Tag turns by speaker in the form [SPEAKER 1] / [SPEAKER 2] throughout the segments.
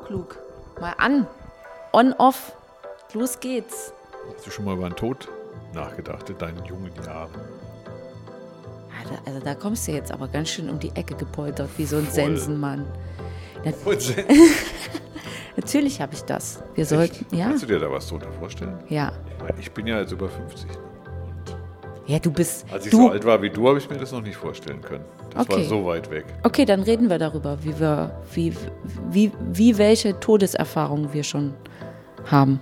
[SPEAKER 1] auch klug. Mal an. On, off. Los geht's.
[SPEAKER 2] Hast du schon mal über den Tod nachgedacht in deinen jungen Jahren?
[SPEAKER 1] Also, da kommst du jetzt aber ganz schön um die Ecke gepoltert, wie so ein
[SPEAKER 2] Voll.
[SPEAKER 1] Sensenmann. Natürlich habe ich das. Wir sollten, ja,
[SPEAKER 2] Kannst du dir da was drunter vorstellen?
[SPEAKER 1] ja.
[SPEAKER 2] Weil Ich bin ja jetzt über 50.
[SPEAKER 1] Ja, du bist,
[SPEAKER 2] Als ich
[SPEAKER 1] du,
[SPEAKER 2] so alt war wie du, habe ich mir das noch nicht vorstellen können. Das war
[SPEAKER 1] Okay.
[SPEAKER 2] so weit weg.
[SPEAKER 1] Okay, dann reden wir darüber, wie wir, wie, wie, wie welche Todeserfahrungen wir schon haben.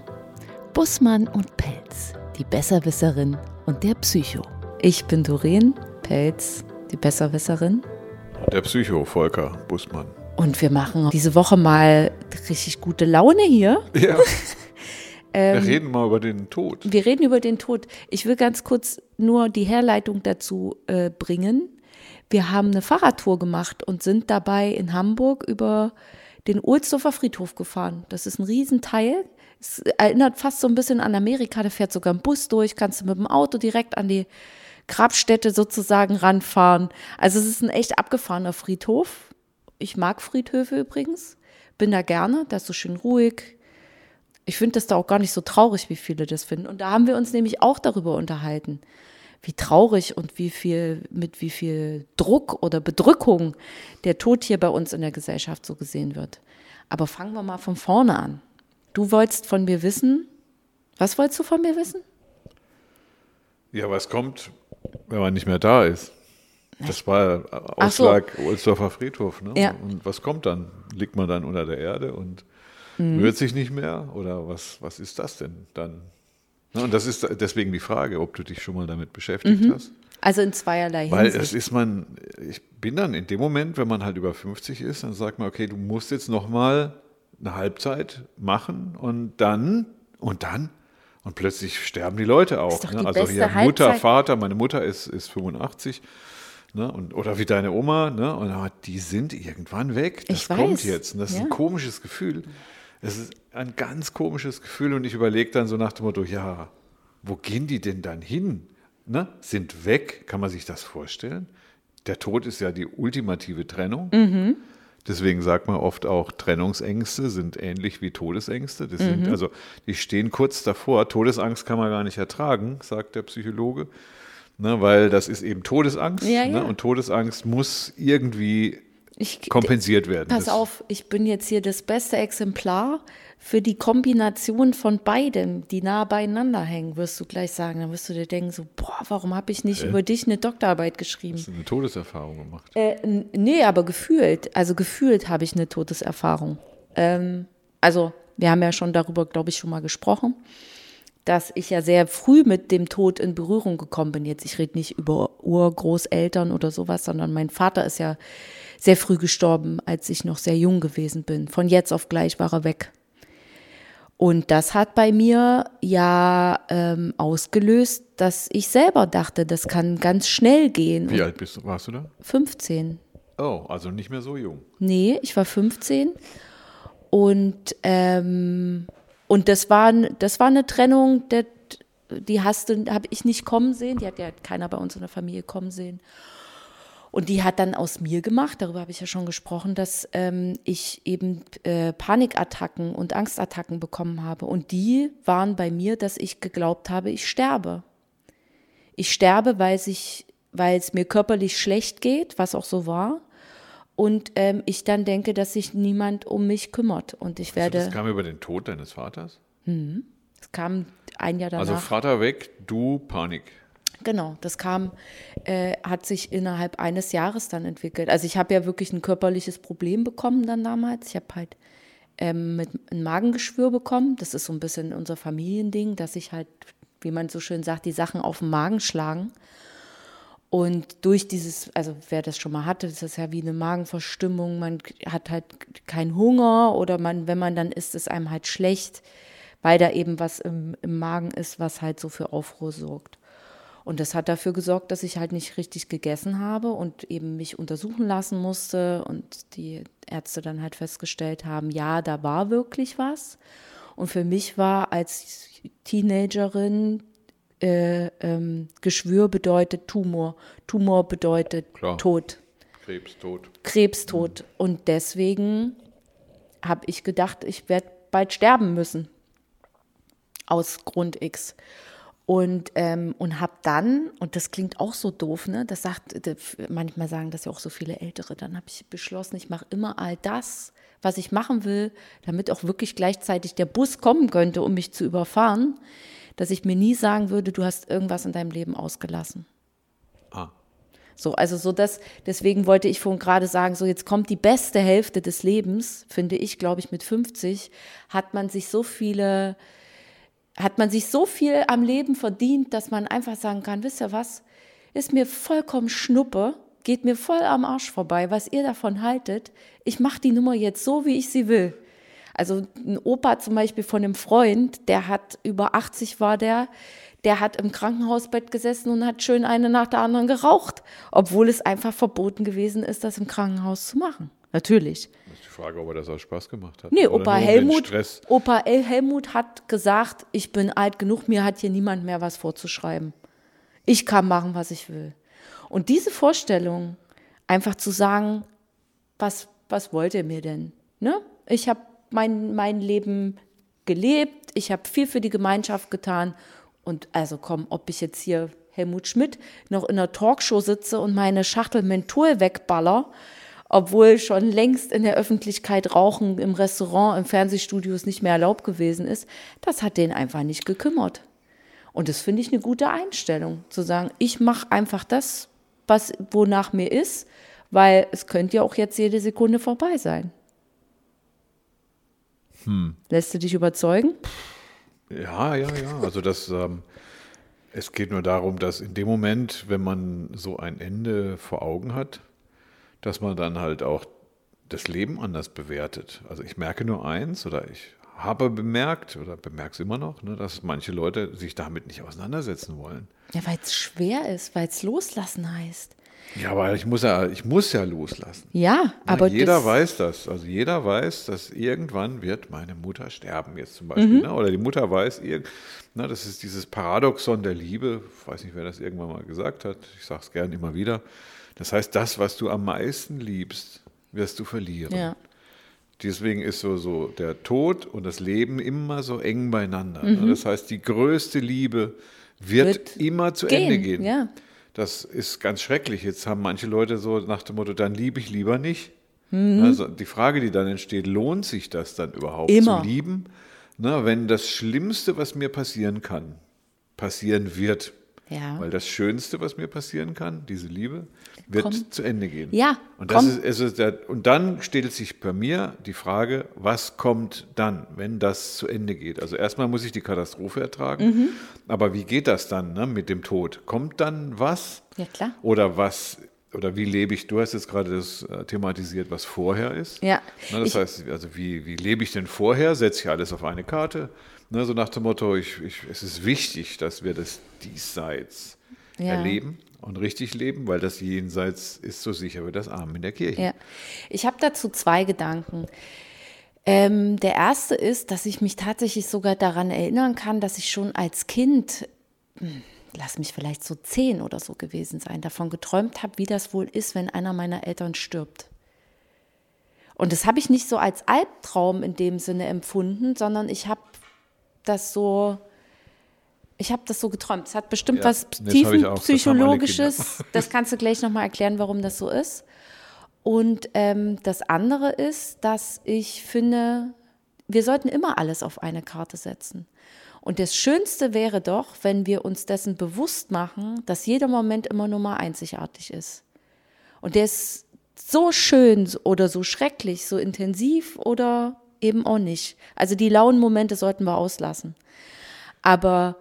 [SPEAKER 1] Bussmann und Pelz, die Besserwisserin und der Psycho. Ich bin Doreen Pelz, die Besserwisserin.
[SPEAKER 2] Der Psycho, Volker Bussmann.
[SPEAKER 1] Und wir machen diese Woche mal richtig gute Laune hier.
[SPEAKER 2] Ja.
[SPEAKER 1] Ähm,
[SPEAKER 2] Wir reden mal über den Tod.
[SPEAKER 1] Wir reden über den Tod. Ich will ganz kurz nur die Herleitung dazu äh, bringen. Wir haben eine Fahrradtour gemacht und sind dabei in Hamburg über den Ohlsdorfer Friedhof gefahren. Das ist ein Riesenteil. Es erinnert fast so ein bisschen an Amerika. Da fährt sogar ein Bus durch, kannst du mit dem Auto direkt an die Grabstätte sozusagen ranfahren. Also es ist ein echt abgefahrener Friedhof. Ich mag Friedhöfe übrigens. Bin da gerne, da ist so schön ruhig. Ich finde das da auch gar nicht so traurig, wie viele das finden. Und da haben wir uns nämlich auch darüber unterhalten, wie traurig und wie viel, mit wie viel Druck oder Bedrückung der Tod hier bei uns in der Gesellschaft so gesehen wird. Aber fangen wir mal von vorne an. Du wolltest von mir wissen, was wolltest du von mir wissen?
[SPEAKER 2] Ja, was kommt, wenn man nicht mehr da ist? Das war
[SPEAKER 1] Ach so.
[SPEAKER 2] Ausschlag Ohlsdorfer Friedhof. Ne?
[SPEAKER 1] Ja.
[SPEAKER 2] Und was kommt dann? Liegt man dann unter der Erde und
[SPEAKER 1] Mhm.
[SPEAKER 2] rührt sich nicht mehr? Oder was, was ist das denn dann? Ne? Und das ist deswegen die Frage, ob du dich schon mal damit beschäftigt
[SPEAKER 1] Mhm.
[SPEAKER 2] hast.
[SPEAKER 1] Also in zweierlei
[SPEAKER 2] Weil
[SPEAKER 1] Hinsicht.
[SPEAKER 2] es ist man, ich bin dann in dem Moment, wenn man halt über 50 ist, dann sagt man, okay, du musst jetzt nochmal eine Halbzeit machen und dann, und dann, und plötzlich sterben die Leute auch.
[SPEAKER 1] doch
[SPEAKER 2] ne?
[SPEAKER 1] die
[SPEAKER 2] Also
[SPEAKER 1] beste
[SPEAKER 2] hier Mutter,
[SPEAKER 1] Halbzeit.
[SPEAKER 2] Vater, meine Mutter ist, ist 85. Ne? Und, oder wie deine Oma, ne? und aber die sind irgendwann weg. Das
[SPEAKER 1] Ich
[SPEAKER 2] kommt
[SPEAKER 1] weiß,
[SPEAKER 2] jetzt. Und das ist
[SPEAKER 1] ja.
[SPEAKER 2] ein komisches Gefühl. Es ist ein ganz komisches Gefühl. Und ich überlege dann so nach dem Motto, ja, wo gehen die denn dann hin? Ne? Sind weg, kann man sich das vorstellen? Der Tod ist ja die ultimative Trennung.
[SPEAKER 1] Mhm.
[SPEAKER 2] Deswegen sagt man oft auch, Trennungsängste sind ähnlich wie Todesängste. Das sind,
[SPEAKER 1] Mhm.
[SPEAKER 2] also die stehen kurz davor. Todesangst kann man gar nicht ertragen, sagt der Psychologe. Ne, weil das ist eben Todesangst.
[SPEAKER 1] Ja,
[SPEAKER 2] ne,
[SPEAKER 1] ja.
[SPEAKER 2] Und Todesangst muss irgendwie
[SPEAKER 1] Ich,
[SPEAKER 2] kompensiert werden.
[SPEAKER 1] Pass
[SPEAKER 2] Das-
[SPEAKER 1] auf, ich bin jetzt hier das beste Exemplar für die Kombination von beidem, die nah beieinander hängen, wirst du gleich sagen. Dann wirst du dir denken, so, boah, warum habe ich nicht über dich eine Doktorarbeit geschrieben?
[SPEAKER 2] Hast du eine Todeserfahrung gemacht?
[SPEAKER 1] Äh, nee, aber gefühlt, also gefühlt habe ich eine Todeserfahrung. Ähm, also, wir haben ja schon darüber, glaube ich, schon mal gesprochen, dass ich ja sehr früh mit dem Tod in Berührung gekommen bin. Jetzt, ich rede nicht über Urgroßeltern oder sowas, sondern mein Vater ist ja sehr früh gestorben, als ich noch sehr jung gewesen bin. Von jetzt auf gleich war er weg. Und das hat bei mir ja ähm, ausgelöst, dass ich selber dachte, das kann ganz schnell gehen.
[SPEAKER 2] Wie alt bist du, warst du da?
[SPEAKER 1] 15.
[SPEAKER 2] Oh, also nicht mehr so jung.
[SPEAKER 1] Nee, ich war 15 und ähm, und das war das war eine Trennung, der, die hast du habe ich nicht kommen sehen, die hat ja keiner bei uns in der Familie kommen sehen. Und die hat dann aus mir gemacht, darüber habe ich ja schon gesprochen, dass ähm, ich eben äh, Panikattacken und Angstattacken bekommen habe. Und die waren bei mir, dass ich geglaubt habe, ich sterbe. Ich sterbe, weil, es mir körperlich schlecht geht, was auch so war. Und ähm, ich dann denke, dass sich niemand um mich kümmert. Und ich werde,
[SPEAKER 2] Das kam über den Tod deines Vaters?
[SPEAKER 1] es kam ein Jahr danach.
[SPEAKER 2] Also Vater weg, du Panik.
[SPEAKER 1] Genau, das kam, äh, hat sich innerhalb eines Jahres dann entwickelt. Also ich habe ja wirklich ein körperliches Problem bekommen dann damals. Ich habe halt ähm, mit ein Magengeschwür bekommen. Das ist so ein bisschen unser Familiending, dass sich halt, wie man so schön sagt, die Sachen auf den Magen schlagen. Und durch dieses, also wer das schon mal hatte, das ist ja wie eine Magenverstimmung, man hat halt keinen Hunger oder man, wenn man dann isst, ist einem halt schlecht, weil da eben was im, im Magen ist, was halt so für Aufruhr sorgt. Und das hat dafür gesorgt, dass ich halt nicht richtig gegessen habe und eben mich untersuchen lassen musste und die Ärzte dann halt festgestellt haben, ja, da war wirklich was. Und für mich war als Teenagerin äh, ähm, Geschwür bedeutet Tumor, Tumor bedeutet
[SPEAKER 2] Klar.
[SPEAKER 1] Tod.
[SPEAKER 2] Krebs, Tod.
[SPEAKER 1] Krebstod. Und deswegen habe ich gedacht, ich werde bald sterben müssen. Aus Grund X. Und, ähm, und habe dann, und das klingt auch so doof, ne? Das sagt, manchmal sagen das ja auch so viele Ältere, dann habe ich beschlossen, ich mache immer all das, was ich machen will, damit auch wirklich gleichzeitig der Bus kommen könnte, um mich zu überfahren, dass ich mir nie sagen würde, du hast irgendwas in deinem Leben ausgelassen. Ah. So, also so das, deswegen wollte ich vorhin gerade sagen, so jetzt kommt die beste Hälfte des Lebens, finde ich, glaube ich, mit 50, hat man sich so viele hat man sich so viel am Leben verdient, dass man einfach sagen kann, wisst ihr was, ist mir vollkommen schnuppe, geht mir voll am Arsch vorbei, was ihr davon haltet. Ich mache die Nummer jetzt so, wie ich sie will. Also ein Opa zum Beispiel von einem Freund, der hat über 80 war der, der hat im Krankenhausbett gesessen und hat schön eine nach der anderen geraucht, obwohl es einfach verboten gewesen ist, das im Krankenhaus zu machen. Natürlich.
[SPEAKER 2] Das ist die Frage, ob er das auch Spaß gemacht hat.
[SPEAKER 1] Nee, Opa Helmut, Opa Helmut hat gesagt, ich bin alt genug, mir hat hier niemand mehr was vorzuschreiben. Ich kann machen, was ich will. Und diese Vorstellung, einfach zu sagen, was, was wollt ihr mir denn? Ne? Ich habe mein, mein Leben gelebt, ich habe viel für die Gemeinschaft getan. Und also komm, ob ich jetzt hier Helmut Schmidt noch in einer Talkshow sitze und meine Schachtel Menthol wegballer, obwohl schon längst in der Öffentlichkeit Rauchen im Restaurant, im Fernsehstudios nicht mehr erlaubt gewesen ist, das hat den einfach nicht gekümmert. Und das finde ich eine gute Einstellung, zu sagen, ich mache einfach das, was wonach mir ist, weil es könnte ja auch jetzt jede Sekunde vorbei sein. Hm. Lässt du dich überzeugen?
[SPEAKER 2] Ja, ja, ja. Also das, ähm, es geht nur darum, dass in dem Moment, wenn man so ein Ende vor Augen hat, dass man dann halt auch das Leben anders bewertet. Also ich merke nur eins oder ich habe bemerkt oder bemerke es immer noch, ne, dass manche Leute sich damit nicht auseinandersetzen wollen.
[SPEAKER 1] Ja, weil es schwer ist, weil es loslassen heißt.
[SPEAKER 2] Ja, aber ich muss ja, ich muss ja loslassen.
[SPEAKER 1] Ja, aber
[SPEAKER 2] Na, jeder das weiß das. Also jeder weiß, dass irgendwann wird meine Mutter sterben jetzt zum Beispiel. Mhm. Ne? Oder die Mutter weiß, na, das ist dieses Paradoxon der Liebe. Ich weiß nicht, wer das irgendwann mal gesagt hat. Ich sage es gern immer wieder. Das heißt, das, was du am meisten liebst, wirst du verlieren. Ja. Deswegen ist so, so der Tod und das Leben immer so eng beieinander. Ne? Mhm. Das heißt, die größte Liebe wird, wird immer zu gehen. Ende gehen. Ja. Das ist ganz schrecklich. Jetzt haben manche Leute so nach dem Motto, dann liebe ich lieber nicht. Mhm. Also die Frage, die dann entsteht, lohnt sich das dann überhaupt immer. zu lieben? Na, wenn das Schlimmste, was mir passieren kann, passieren wird, ja. Weil das Schönste, was mir passieren kann, diese Liebe, wird komm. zu Ende gehen.
[SPEAKER 1] Ja.
[SPEAKER 2] Und, das ist, also der, und dann stellt sich bei mir die Frage, was kommt dann, wenn das zu Ende geht? Also erstmal muss ich die Katastrophe ertragen, mhm. aber wie geht das dann ne, mit dem Tod? Kommt dann was?
[SPEAKER 1] Ja, klar.
[SPEAKER 2] Oder was oder wie lebe ich, du hast jetzt gerade das äh, thematisiert, was vorher ist.
[SPEAKER 1] Ja.
[SPEAKER 2] Na, das ich, heißt, also wie, wie lebe ich denn vorher? Setze ich alles auf eine Karte? Ne, so nach dem Motto, ich, ich, es ist wichtig, dass wir das Diesseits ja. erleben und richtig leben, weil das Jenseits ist so sicher wie das Arm in der Kirche.
[SPEAKER 1] Ja. Ich habe dazu zwei Gedanken. Ähm, der erste ist, dass ich mich tatsächlich sogar daran erinnern kann, dass ich schon als Kind, hm, lass mich vielleicht so zehn oder so gewesen sein, davon geträumt habe, wie das wohl ist, wenn einer meiner Eltern stirbt. Und das habe ich nicht so als Albtraum in dem Sinne empfunden, sondern ich habe das so, ich habe das so geträumt. Es hat bestimmt ja, was tiefenpsychologisches. Das, das kannst du gleich nochmal erklären, warum das so ist. Und ähm, das andere ist, dass ich finde, wir sollten immer alles auf eine Karte setzen. Und das Schönste wäre doch, wenn wir uns dessen bewusst machen, dass jeder Moment immer nur mal einzigartig ist. Und der ist so schön oder so schrecklich, so intensiv oder eben auch nicht. Also die lauen Momente sollten wir auslassen. Aber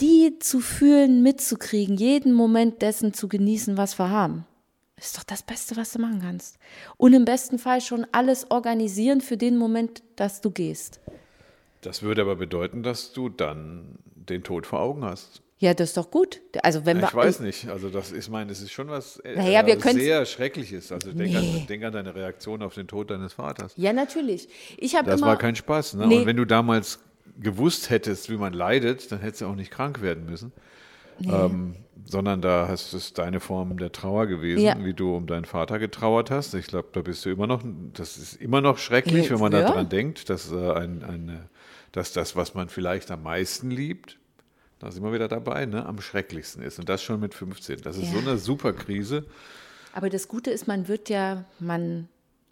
[SPEAKER 1] die zu fühlen, mitzukriegen, jeden Moment dessen zu genießen, was wir haben, ist doch das Beste, was du machen kannst. Und im besten Fall schon alles organisieren für den Moment, dass du gehst.
[SPEAKER 2] Das würde aber bedeuten, dass du dann den Tod vor Augen hast.
[SPEAKER 1] Ja, das ist doch gut. Also wenn
[SPEAKER 2] ja, ich
[SPEAKER 1] wir,
[SPEAKER 2] weiß nicht. Also das, ich meine, es ist schon was
[SPEAKER 1] äh, naja, wir
[SPEAKER 2] sehr Schreckliches. Also denk, nee. an, denk, an, deine Reaktion auf den Tod deines Vaters.
[SPEAKER 1] Ja, natürlich. Ich
[SPEAKER 2] das
[SPEAKER 1] immer,
[SPEAKER 2] war kein Spaß. Ne? Nee. Und wenn du damals gewusst hättest, wie man leidet, dann hättest du auch nicht krank werden müssen. Nee. Ähm, sondern da hast es deine Form der Trauer gewesen, ja. wie du um deinen Vater getrauert hast. Ich glaube, da bist du immer noch, das ist immer noch schrecklich, ja, wenn man daran denkt, dass, äh, ein, eine, dass das, was man vielleicht am meisten liebt, da sind wir wieder dabei, ne, am schrecklichsten ist. Und das schon mit 15. Das ist ja. so eine super Krise.
[SPEAKER 1] Aber das Gute ist, man wird ja, man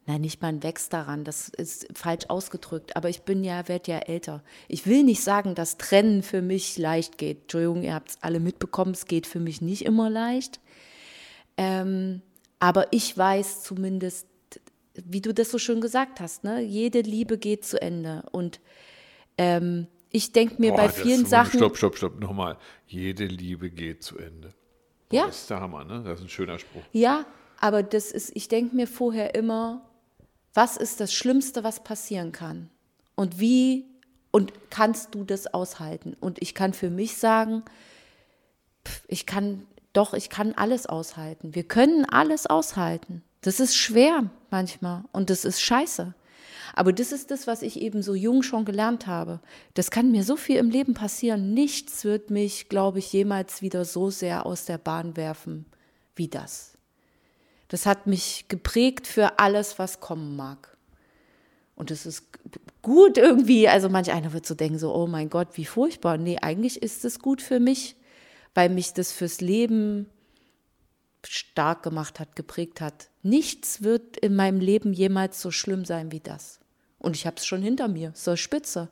[SPEAKER 1] Nein, nicht man wächst daran, das ist falsch ausgedrückt, aber ich bin ja, werde ja älter. Ich will nicht sagen, dass Trennen für mich leicht geht. Entschuldigung, ihr habt es alle mitbekommen, es geht für mich nicht immer leicht. Ähm, aber ich weiß zumindest, wie du das so schön gesagt hast, ne? jede Liebe geht zu Ende. Und ähm, ich denke mir Boah, bei vielen
[SPEAKER 2] das,
[SPEAKER 1] Sachen.
[SPEAKER 2] Stopp, stopp, stopp, nochmal. Jede Liebe geht zu Ende.
[SPEAKER 1] Boah, ja.
[SPEAKER 2] Das ist der Hammer, ne? Das ist ein schöner Spruch.
[SPEAKER 1] Ja, aber das ist, ich denke mir vorher immer, was ist das Schlimmste, was passieren kann? Und wie und kannst du das aushalten? Und ich kann für mich sagen, ich kann doch, ich kann alles aushalten. Wir können alles aushalten. Das ist schwer manchmal und das ist scheiße. Aber das ist das, was ich eben so jung schon gelernt habe. Das kann mir so viel im Leben passieren. Nichts wird mich, glaube ich, jemals wieder so sehr aus der Bahn werfen wie das. Das hat mich geprägt für alles, was kommen mag. Und es ist gut irgendwie, also manch einer wird so denken, so, oh mein Gott, wie furchtbar. Nee, eigentlich ist es gut für mich, weil mich das fürs Leben stark gemacht hat, geprägt hat. Nichts wird in meinem Leben jemals so schlimm sein wie das. Und ich habe es schon hinter mir, so spitze.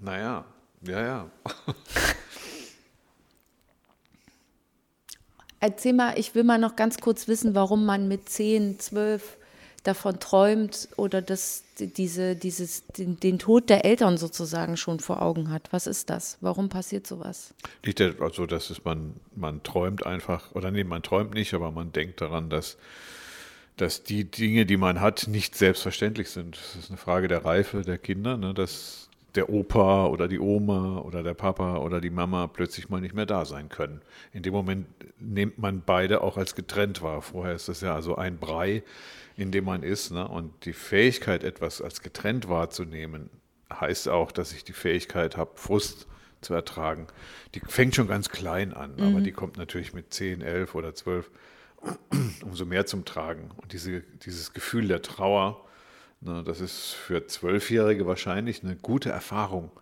[SPEAKER 2] Naja, ja, ja.
[SPEAKER 1] Erzähl mal, ich will mal noch ganz kurz wissen, warum man mit 10, 12 davon träumt oder das, diese, dieses, den, den, Tod der Eltern sozusagen schon vor Augen hat. Was ist das? Warum passiert sowas?
[SPEAKER 2] Liegt also, dass es man, man träumt einfach, oder nee, man träumt nicht, aber man denkt daran, dass, dass die Dinge, die man hat, nicht selbstverständlich sind. Das ist eine Frage der Reife der Kinder, ne, dass der Opa oder die Oma oder der Papa oder die Mama plötzlich mal nicht mehr da sein können. In dem Moment nimmt man beide auch als getrennt wahr. Vorher ist das ja also ein Brei, in dem man ist. Ne? Und die Fähigkeit, etwas als getrennt wahrzunehmen, heißt auch, dass ich die Fähigkeit habe, Frust zu ertragen. Die fängt schon ganz klein an, mhm. aber die kommt natürlich mit 10, 11 oder 12 umso mehr zum Tragen. Und diese, dieses Gefühl der Trauer, Ne, das ist für Zwölfjährige wahrscheinlich eine gute Erfahrung,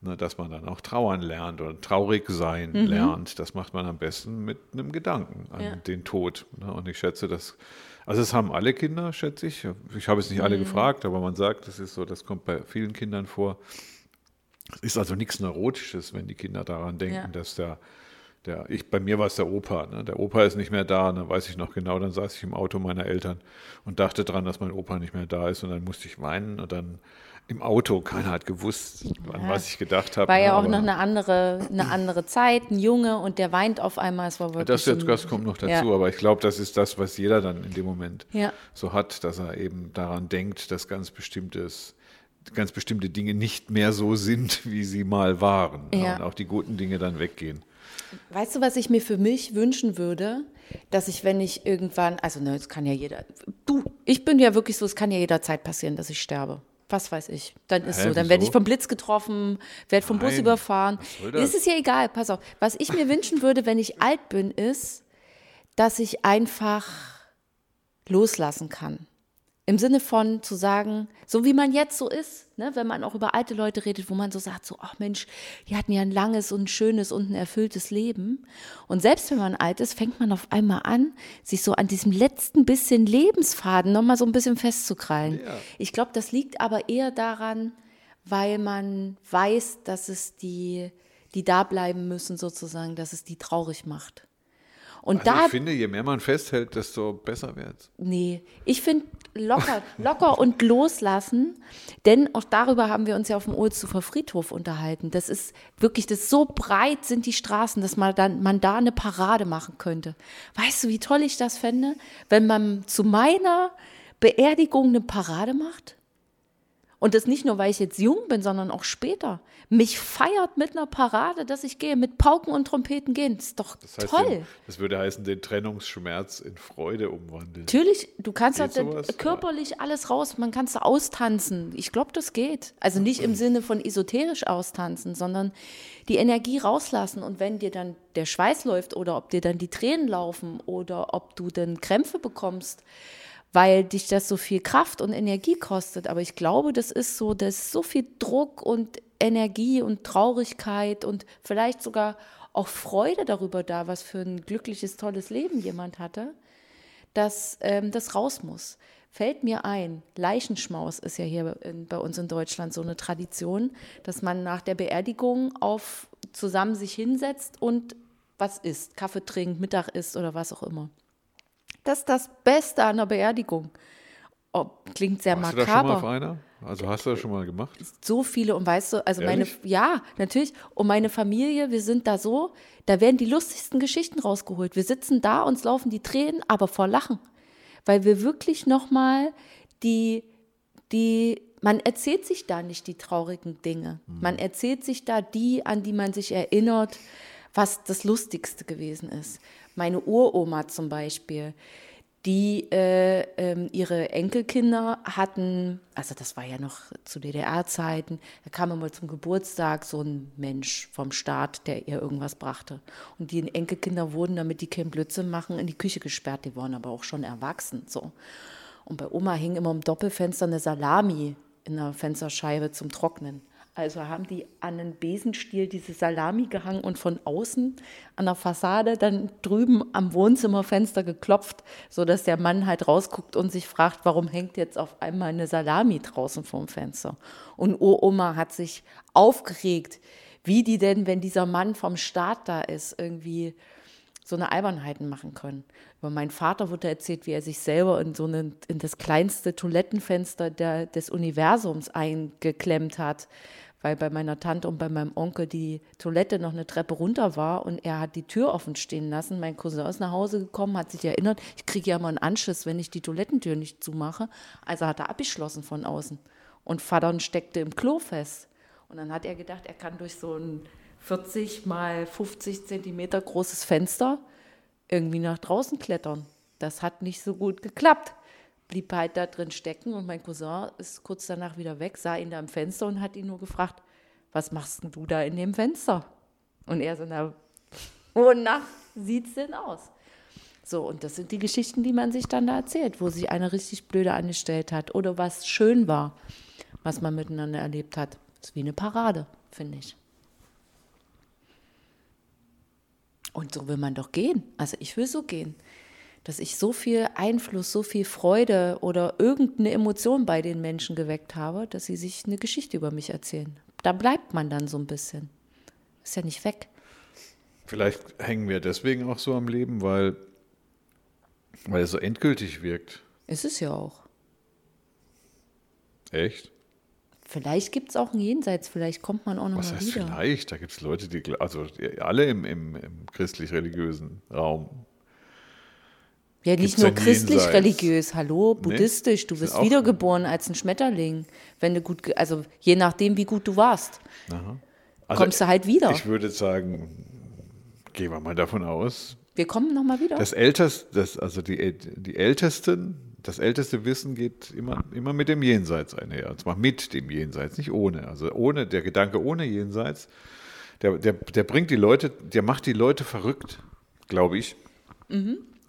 [SPEAKER 2] ne, dass man dann auch trauern lernt oder traurig sein mhm. lernt. Das macht man am besten mit einem Gedanken an ja. den Tod. Ne. Und ich schätze, dass, also es haben alle Kinder, schätze ich. Ich habe es nicht alle mhm. gefragt, aber man sagt, das ist so, das kommt bei vielen Kindern vor. Es ist also nichts Neurotisches, wenn die Kinder daran denken, ja. dass der der, ich, bei mir war es der Opa. Ne? Der Opa ist nicht mehr da, dann weiß ich noch genau. Dann saß ich im Auto meiner Eltern und dachte dran, dass mein Opa nicht mehr da ist. Und dann musste ich weinen und dann im Auto, keiner hat gewusst, an ja. was ich gedacht habe.
[SPEAKER 1] War ja auch noch eine andere, eine andere Zeit, ein Junge und der weint auf einmal. Es war wirklich
[SPEAKER 2] das, jetzt, das kommt noch dazu, ja. aber ich glaube, das ist das, was jeder dann in dem Moment so hat, dass er eben daran denkt, dass ganz bestimmtes ganz bestimmte Dinge nicht mehr so sind, wie sie mal waren. Und auch die guten Dinge dann weggehen.
[SPEAKER 1] Weißt du, was ich mir für mich wünschen würde? Dass ich, wenn ich irgendwann, also ne, es kann ja jeder, du, ich bin ja wirklich so, es kann ja jederzeit passieren, dass ich sterbe. Was weiß ich. Dann ist Hä, so. Dann werde ich vom Blitz getroffen, werde vom Nein, Bus überfahren. Ist es ja egal, pass auf. Was ich mir wünschen würde, wenn ich alt bin, ist, dass ich einfach loslassen kann. Im Sinne von zu sagen, so wie man jetzt so ist, ne, wenn man auch über alte Leute redet, wo man so sagt, so, ach Mensch, die hatten ja ein langes und ein schönes und ein erfülltes Leben. Und selbst wenn man alt ist, fängt man auf einmal an, sich so an diesem letzten bisschen Lebensfaden nochmal so ein bisschen festzukrallen. Ja. Ich glaube, das liegt aber eher daran, weil man weiß, dass es die, die da bleiben müssen sozusagen, dass es die traurig macht. Und
[SPEAKER 2] also
[SPEAKER 1] da,
[SPEAKER 2] ich finde, je mehr man festhält, desto besser wird es.
[SPEAKER 1] Nee, ich finde locker, locker und loslassen, denn auch darüber haben wir uns ja auf dem Ohlszufer Friedhof unterhalten. Das ist wirklich, das so breit sind die Straßen, dass man dann man da eine Parade machen könnte. Weißt du, wie toll ich das fände, wenn man zu meiner Beerdigung eine Parade macht? Und das nicht nur, weil ich jetzt jung bin, sondern auch später. Mich feiert mit einer Parade, dass ich gehe, mit Pauken und Trompeten gehen. Das ist doch
[SPEAKER 2] Das heißt,
[SPEAKER 1] toll.
[SPEAKER 2] Den, das würde heißen, den Trennungsschmerz in Freude umwandeln.
[SPEAKER 1] Natürlich, du kannst halt körperlich alles raus, man kann es austanzen. Ich glaube, das geht. Also nicht im Sinne von esoterisch austanzen, sondern die Energie rauslassen. Und wenn dir dann der Schweiß läuft oder ob dir dann die Tränen laufen oder ob du dann Krämpfe bekommst, weil dich das so viel Kraft und Energie kostet. Aber ich glaube, das ist so, da ist so viel Druck und Energie und Traurigkeit und vielleicht sogar auch Freude darüber da, was für ein glückliches, tolles Leben jemand hatte dass ähm, das raus muss. Fällt mir ein, Leichenschmaus ist ja hier in, bei uns in Deutschland so eine Tradition, dass man nach der Beerdigung auf zusammen sich hinsetzt und was isst, Kaffee trinkt, Mittag isst oder was auch immer. Das ist das Beste an der Beerdigung. Oh, klingt sehr
[SPEAKER 2] Warst du da schon mal auf
[SPEAKER 1] makaber
[SPEAKER 2] einer? Also hast du das schon mal gemacht?
[SPEAKER 1] so viele und weißt du, also meine,
[SPEAKER 2] Ehrlich?
[SPEAKER 1] ja, natürlich. Und meine Familie, wir sind da so, da werden die lustigsten Geschichten rausgeholt. Wir sitzen da, uns laufen die Tränen, aber vor Lachen. Weil wir wirklich nochmal die, die, man erzählt sich da nicht die traurigen Dinge. Man erzählt sich da die, an die man sich erinnert, was das Lustigste gewesen ist. Meine Uroma zum Beispiel, die äh, ähm, ihre Enkelkinder hatten, also das war ja noch zu DDR-Zeiten, da kam immer zum Geburtstag so ein Mensch vom Staat, der ihr irgendwas brachte. Und die Enkelkinder wurden, damit die keinen Blödsinn machen, in die Küche gesperrt. Die waren aber auch schon erwachsen. So. Und bei Oma hing immer im Doppelfenster eine Salami in der Fensterscheibe zum Trocknen. Also haben die an den Besenstiel diese Salami gehangen und von außen an der Fassade dann drüben am Wohnzimmerfenster geklopft, sodass der Mann halt rausguckt und sich fragt, warum hängt jetzt auf einmal eine Salami draußen vorm Fenster. Und Uroma hat sich aufgeregt, wie die denn, wenn dieser Mann vom Staat da ist, irgendwie so eine Albernheiten machen können. Über meinen Vater wurde erzählt, wie er sich selber in so eine, in das kleinste Toilettenfenster der, des Universums eingeklemmt hat, weil bei meiner Tante und bei meinem Onkel die Toilette noch eine Treppe runter war und er hat die Tür offen stehen lassen. Mein Cousin ist nach Hause gekommen, hat sich erinnert, ich kriege ja immer einen Anschiss, wenn ich die Toilettentür nicht zumache. Also hat er abgeschlossen von außen. Und Vater steckte im Klo fest. Und dann hat er gedacht, er kann durch so ein 40 mal 50 Zentimeter großes Fenster irgendwie nach draußen klettern. Das hat nicht so gut geklappt. Blieb halt da drin stecken und mein Cousin ist kurz danach wieder weg, sah ihn da im Fenster und hat ihn nur gefragt, was machst denn du da in dem Fenster? Und er so, na, wonach sieht's denn aus? So, und das sind die Geschichten, die man sich dann da erzählt, wo sich einer richtig blöde angestellt hat oder was schön war, was man miteinander erlebt hat. Das ist wie eine Parade, finde ich. Und so will man doch gehen. Also ich will so gehen, dass ich so viel Einfluss, so viel Freude oder irgendeine Emotion bei den Menschen geweckt habe, dass sie sich eine Geschichte über mich erzählen. Da bleibt man dann so ein bisschen. Ist ja nicht weg.
[SPEAKER 2] Vielleicht hängen wir deswegen auch so am Leben, weil, weil es so endgültig wirkt.
[SPEAKER 1] Ist es ja auch.
[SPEAKER 2] Echt?
[SPEAKER 1] Vielleicht gibt es auch ein Jenseits, vielleicht kommt man auch noch
[SPEAKER 2] Was
[SPEAKER 1] mal
[SPEAKER 2] heißt
[SPEAKER 1] wieder.
[SPEAKER 2] vielleicht? Da gibt es Leute, die, also alle im, im, im christlich-religiösen Raum.
[SPEAKER 1] Ja, nicht nur christlich-religiös, hallo, buddhistisch, du
[SPEAKER 2] Sind
[SPEAKER 1] wirst wiedergeboren als ein Schmetterling, wenn du gut, also je nachdem, wie gut du warst,
[SPEAKER 2] Also
[SPEAKER 1] kommst du halt wieder.
[SPEAKER 2] Ich würde sagen, gehen wir mal davon aus,
[SPEAKER 1] Wir kommen noch mal wieder.
[SPEAKER 2] das älteste, das, also die, die ältesten, das älteste Wissen geht immer, immer mit dem Jenseits einher. Und zwar mit dem Jenseits, nicht ohne. Also ohne, der Gedanke ohne Jenseits, der, der, der bringt die Leute, der macht die Leute verrückt, glaube ich.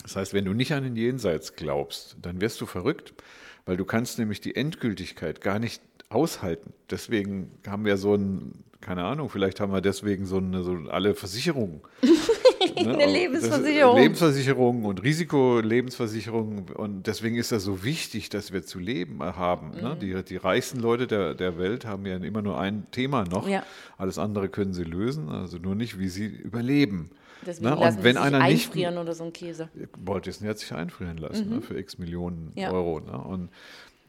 [SPEAKER 2] Das heißt, wenn du nicht an den Jenseits glaubst, dann wirst du verrückt, weil du kannst nämlich die Endgültigkeit gar nicht aushalten. Deswegen haben wir so ein, keine Ahnung, vielleicht haben wir deswegen so eine, so alle Versicherungen. Ne?
[SPEAKER 1] Eine
[SPEAKER 2] Das-
[SPEAKER 1] Lebensversicherung.
[SPEAKER 2] Lebensversicherung und Risikolebensversicherung. Und deswegen ist das so wichtig, dass wir zu leben haben. Ne?
[SPEAKER 1] Mhm.
[SPEAKER 2] Die, die reichsten Leute der, der Welt haben ja immer nur ein Thema noch.
[SPEAKER 1] Ja.
[SPEAKER 2] Alles andere können sie lösen, also nur nicht, wie sie überleben.
[SPEAKER 1] Deswegen
[SPEAKER 2] Ne?
[SPEAKER 1] lassen
[SPEAKER 2] Und wenn einer nicht
[SPEAKER 1] einfrieren oder so ein Käse.
[SPEAKER 2] Walt Disney hat sich einfrieren lassen ne, für x Millionen
[SPEAKER 1] Mhm. Ja.
[SPEAKER 2] Euro. Ne? Und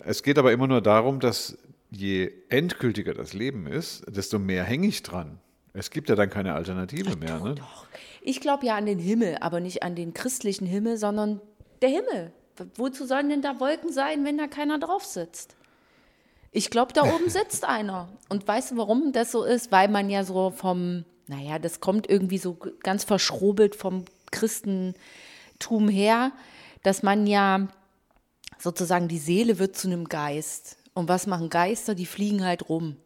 [SPEAKER 2] es geht aber immer nur darum, dass je endgültiger das Leben ist, desto mehr hänge ich dran. Es gibt ja dann keine Alternative mehr. Ne?
[SPEAKER 1] Doch. Ich glaube ja an den Himmel, aber nicht an den christlichen Himmel, sondern der Himmel. Wozu sollen denn da Wolken sein, wenn da keiner drauf sitzt? Ich glaube, da oben sitzt einer. Und weißt du, warum das so ist? Weil man ja so vom, naja, das kommt irgendwie so ganz verschrobelt vom Christentum her, dass man ja sozusagen die Seele wird zu einem Geist. Und was machen Geister? Die fliegen halt rum.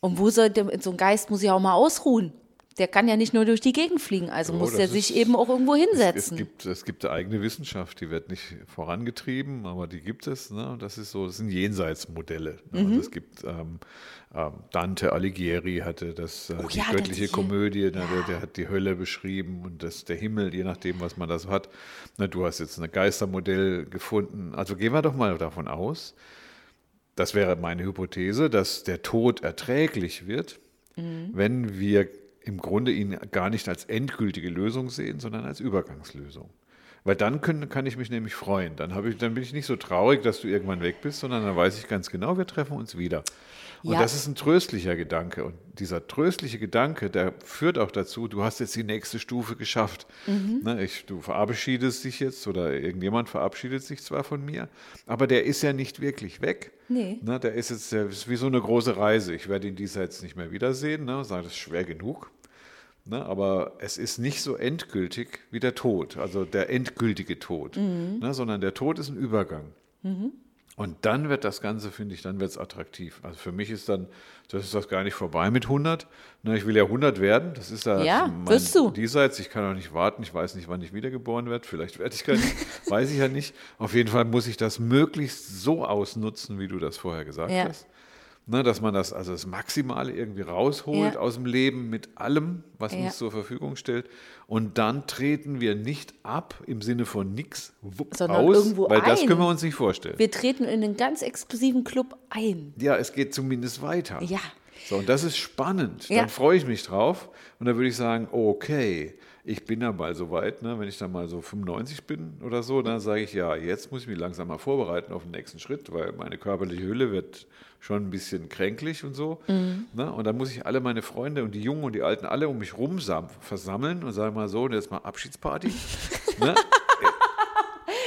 [SPEAKER 1] Und wo soll der, so ein Geist muss ja auch mal ausruhen. Der kann ja nicht nur durch die Gegend fliegen, also
[SPEAKER 2] Oh,
[SPEAKER 1] muss
[SPEAKER 2] das
[SPEAKER 1] der
[SPEAKER 2] ist-
[SPEAKER 1] sich eben auch irgendwo
[SPEAKER 2] Es, es,
[SPEAKER 1] hinsetzen.
[SPEAKER 2] gibt, es gibt eine eigene Wissenschaft, die wird nicht vorangetrieben, aber die gibt es. Ne? Das ist so, das sind Jenseitsmodelle. Ne?
[SPEAKER 1] Mhm.
[SPEAKER 2] Also es gibt ähm, ähm, Dante Alighieri hatte das, äh,
[SPEAKER 1] Oh
[SPEAKER 2] die
[SPEAKER 1] ja,
[SPEAKER 2] göttliche
[SPEAKER 1] die-
[SPEAKER 2] Komödie, ne? der, der hat die Hölle beschrieben und das, der Himmel, je nachdem, was man da so hat. Na, du hast jetzt ein Geistermodell gefunden. Also gehen wir doch mal davon aus, das wäre meine Hypothese, dass der Tod erträglich wird,
[SPEAKER 1] Mhm.
[SPEAKER 2] wenn wir im Grunde ihn gar nicht als endgültige Lösung sehen, sondern als Übergangslösung. Weil dann können, kann ich mich nämlich freuen. Dann, habe ich, dann bin ich nicht so traurig, dass du irgendwann weg bist, sondern dann weiß ich ganz genau, wir treffen uns wieder. Und
[SPEAKER 1] Ja.
[SPEAKER 2] das ist ein tröstlicher Gedanke. Und dieser tröstliche Gedanke, der führt auch dazu, du hast jetzt die nächste Stufe geschafft.
[SPEAKER 1] Mhm.
[SPEAKER 2] Ne, ich, du verabschiedest dich jetzt oder irgendjemand verabschiedet sich zwar von mir, aber der ist ja nicht wirklich weg.
[SPEAKER 1] Nee.
[SPEAKER 2] Ne, der ist jetzt der ist wie so eine große Reise. Ich werde ihn diesseits nicht mehr wiedersehen. Ne, das ist schwer genug. Ne, aber es ist nicht so endgültig wie der Tod, also der endgültige Tod, ne, sondern der Tod ist ein Übergang. Und dann wird das Ganze, finde ich, dann wird es attraktiv. Also für mich ist dann, das ist das gar nicht vorbei mit 100. Ne, ich will ja 100 werden, das ist da
[SPEAKER 1] Ja,
[SPEAKER 2] mein
[SPEAKER 1] wirst du.
[SPEAKER 2] diesseits. Ich kann auch nicht warten, ich weiß nicht, wann ich wiedergeboren werde. Vielleicht werde ich gar nicht, weiß ich ja nicht. Auf jeden Fall muss ich das möglichst so ausnutzen, wie du das vorher gesagt
[SPEAKER 1] Ja.
[SPEAKER 2] hast. Ne, dass man das, also das Maximale irgendwie rausholt
[SPEAKER 1] Ja.
[SPEAKER 2] aus dem Leben mit allem, was
[SPEAKER 1] Ja.
[SPEAKER 2] uns zur Verfügung stellt. Und dann treten wir nicht ab im Sinne von nix wupp,
[SPEAKER 1] Sondern
[SPEAKER 2] aus,
[SPEAKER 1] irgendwo
[SPEAKER 2] weil das
[SPEAKER 1] ein.
[SPEAKER 2] können wir uns nicht vorstellen.
[SPEAKER 1] Wir treten in einen ganz exklusiven Club ein.
[SPEAKER 2] Ja, es geht zumindest weiter.
[SPEAKER 1] Ja.
[SPEAKER 2] So, und das ist spannend.
[SPEAKER 1] Ja.
[SPEAKER 2] Dann freue ich mich drauf. Und dann würde ich sagen, okay, ich bin dann mal so weit, ne? wenn ich dann mal so 95 bin oder so, dann sage ich, ja, jetzt muss ich mich langsam mal vorbereiten auf den nächsten Schritt, weil meine körperliche Hülle wird schon ein bisschen kränklich und so.
[SPEAKER 1] Mhm.
[SPEAKER 2] Ne? Und dann muss ich alle meine Freunde und die Jungen und die Alten alle um mich rum sam- versammeln und sagen mal so, und jetzt mal Abschiedsparty. ne?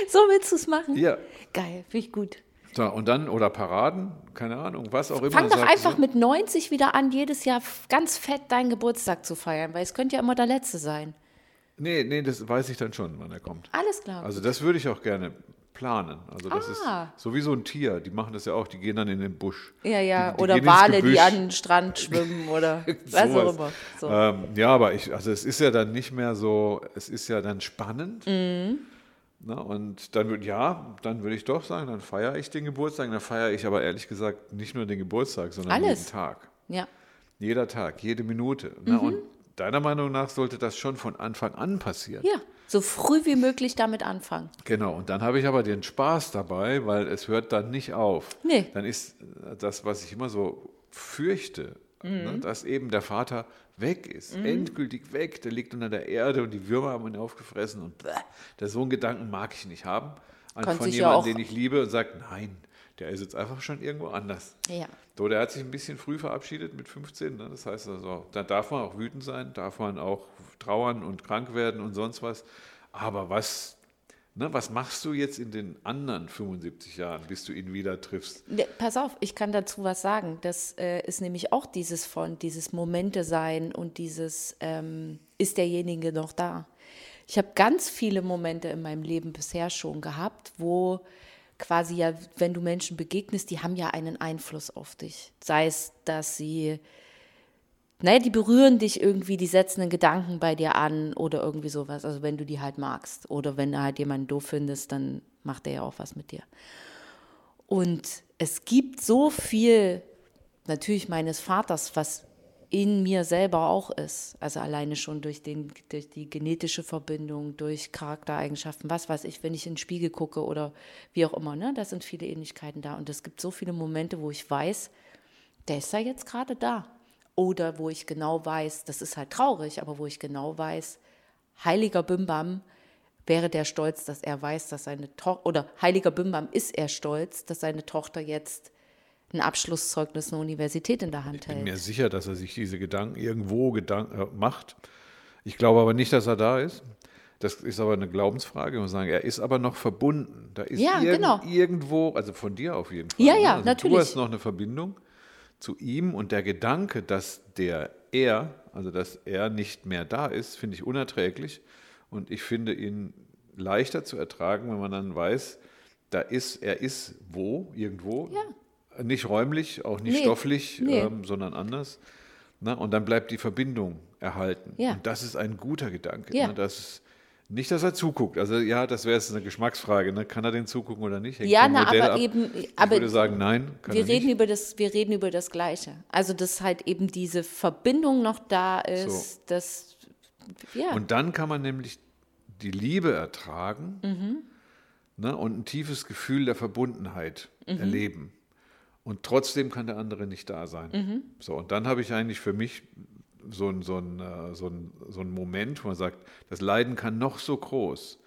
[SPEAKER 1] So willst du es machen?
[SPEAKER 2] Ja.
[SPEAKER 1] Geil, finde ich gut.
[SPEAKER 2] So, und dann, oder Paraden, keine Ahnung, was auch immer.
[SPEAKER 1] Fang doch einfach
[SPEAKER 2] du.
[SPEAKER 1] mit 90 wieder an, jedes Jahr ganz fett deinen Geburtstag zu feiern, weil es könnte ja immer der letzte sein.
[SPEAKER 2] Nee, nee, das weiß ich dann schon, wann er kommt.
[SPEAKER 1] Alles klar.
[SPEAKER 2] Also das würde ich auch gerne planen. Also das
[SPEAKER 1] Ah.
[SPEAKER 2] ist so wie so ein Tier. Die machen das ja auch. Die gehen dann in den Busch.
[SPEAKER 1] ja, ja.
[SPEAKER 2] die, die
[SPEAKER 1] oder Wale, die an den Strand schwimmen oder was auch immer. So.
[SPEAKER 2] Ähm, ja, aber ich, also es ist ja dann nicht mehr so, es ist ja dann spannend.
[SPEAKER 1] Mhm.
[SPEAKER 2] Na, und dann würde ja, dann würde ich doch sagen, dann feiere ich den Geburtstag. Dann feiere ich aber ehrlich gesagt nicht nur den Geburtstag, sondern
[SPEAKER 1] Alles.
[SPEAKER 2] jeden Tag.
[SPEAKER 1] Ja.
[SPEAKER 2] Jeder Tag, jede Minute.
[SPEAKER 1] Mhm.
[SPEAKER 2] Na, und deiner Meinung nach sollte das schon von Anfang an passieren.
[SPEAKER 1] ja, so früh wie möglich damit anfangen.
[SPEAKER 2] Genau, und dann habe ich aber den Spaß dabei, weil es hört dann nicht auf.
[SPEAKER 1] Nee.
[SPEAKER 2] Dann ist das, was ich immer so fürchte,
[SPEAKER 1] Mhm.
[SPEAKER 2] ne, dass eben der Vater weg ist, endgültig weg, der liegt unter der Erde und die Würmer haben ihn aufgefressen und bäh, der so einen Gedanken mag ich nicht haben. An, von
[SPEAKER 1] ja
[SPEAKER 2] jemandem,
[SPEAKER 1] auch-
[SPEAKER 2] den ich liebe und sagt, nein, der ist jetzt einfach schon irgendwo anders.
[SPEAKER 1] Ja.
[SPEAKER 2] So, der hat sich ein bisschen früh verabschiedet mit 15. Ne? Das heißt also, da darf man auch wütend sein, darf man auch trauern und krank werden und sonst was. Aber was, ne, was machst du jetzt in den anderen 75 Jahren, bis du ihn wieder triffst?
[SPEAKER 1] Ne, Pass auf, ich kann dazu was sagen. Das äh, ist nämlich auch dieses von, dieses Momente sein und dieses, ähm, ist derjenige noch da? Ich habe ganz viele Momente in meinem Leben bisher schon gehabt, wo quasi ja, wenn du Menschen begegnest, die haben ja einen Einfluss auf dich. Sei es, dass sie, naja, die berühren dich irgendwie, die setzen einen Gedanken bei dir an oder irgendwie sowas. Also wenn du die halt magst oder wenn du halt jemanden doof findest, dann macht der ja auch was mit dir. Und es gibt so viel, natürlich meines Vaters, was in mir selber auch ist. Also alleine schon durch, den, durch die genetische Verbindung, durch Charaktereigenschaften, was weiß ich, wenn ich in den Spiegel gucke oder wie auch immer. Ne? Da sind viele Ähnlichkeiten da. Und es gibt so viele Momente, wo ich weiß, der ist ja jetzt gerade da. Oder wo ich genau weiß, das ist halt traurig, aber wo ich genau weiß, heiliger Bimbam wäre der stolz, dass er weiß, dass seine Tochter, oder heiliger Bimbam ist er stolz, dass seine Tochter jetzt ein Abschlusszeugnis einer Universität in der Hand
[SPEAKER 2] Ich bin
[SPEAKER 1] hält.
[SPEAKER 2] mir sicher, dass er sich diese Gedanken irgendwo Gedanken, äh, macht. Ich glaube aber nicht, dass er da ist. Das ist aber eine Glaubensfrage. Man sagen, er ist aber noch verbunden. Da ist
[SPEAKER 1] Ja,
[SPEAKER 2] irgend,
[SPEAKER 1] genau.
[SPEAKER 2] irgendwo, also von dir auf jeden Fall.
[SPEAKER 1] Ja,
[SPEAKER 2] ne?
[SPEAKER 1] ja,
[SPEAKER 2] also
[SPEAKER 1] natürlich.
[SPEAKER 2] Du hast noch eine Verbindung zu ihm und der Gedanke, dass der er, also dass er nicht mehr da ist, finde ich unerträglich. Und ich finde ihn leichter zu ertragen, wenn man dann weiß, da ist, er ist wo, irgendwo. Nicht räumlich, auch nicht
[SPEAKER 1] Nee,
[SPEAKER 2] stofflich,
[SPEAKER 1] nee.
[SPEAKER 2] ähm, sondern anders. Na, und dann bleibt die Verbindung erhalten.
[SPEAKER 1] Ja.
[SPEAKER 2] Und das ist ein guter Gedanke.
[SPEAKER 1] Ja.
[SPEAKER 2] Ne? Das, nicht, dass er zuguckt. Also ja, das wäre jetzt eine Geschmacksfrage. Ne? Kann er den zugucken oder nicht? Hängt
[SPEAKER 1] Ja, na, aber
[SPEAKER 2] ab.
[SPEAKER 1] eben-
[SPEAKER 2] Ich
[SPEAKER 1] aber
[SPEAKER 2] würde sagen, nein, kann
[SPEAKER 1] wir
[SPEAKER 2] er
[SPEAKER 1] reden
[SPEAKER 2] nicht.
[SPEAKER 1] über das, wir reden über das Gleiche. Also dass halt eben diese Verbindung noch da ist,
[SPEAKER 2] So.
[SPEAKER 1] dass ja.
[SPEAKER 2] Und dann kann man nämlich die Liebe ertragen
[SPEAKER 1] Mhm.
[SPEAKER 2] ne? und ein tiefes Gefühl der Verbundenheit
[SPEAKER 1] Mhm.
[SPEAKER 2] erleben. Und trotzdem kann der andere nicht da sein.
[SPEAKER 1] Mhm.
[SPEAKER 2] So, und dann habe ich eigentlich für mich so ein, so, ein, äh, so, ein, so ein Moment, wo man sagt, das Leiden kann noch so groß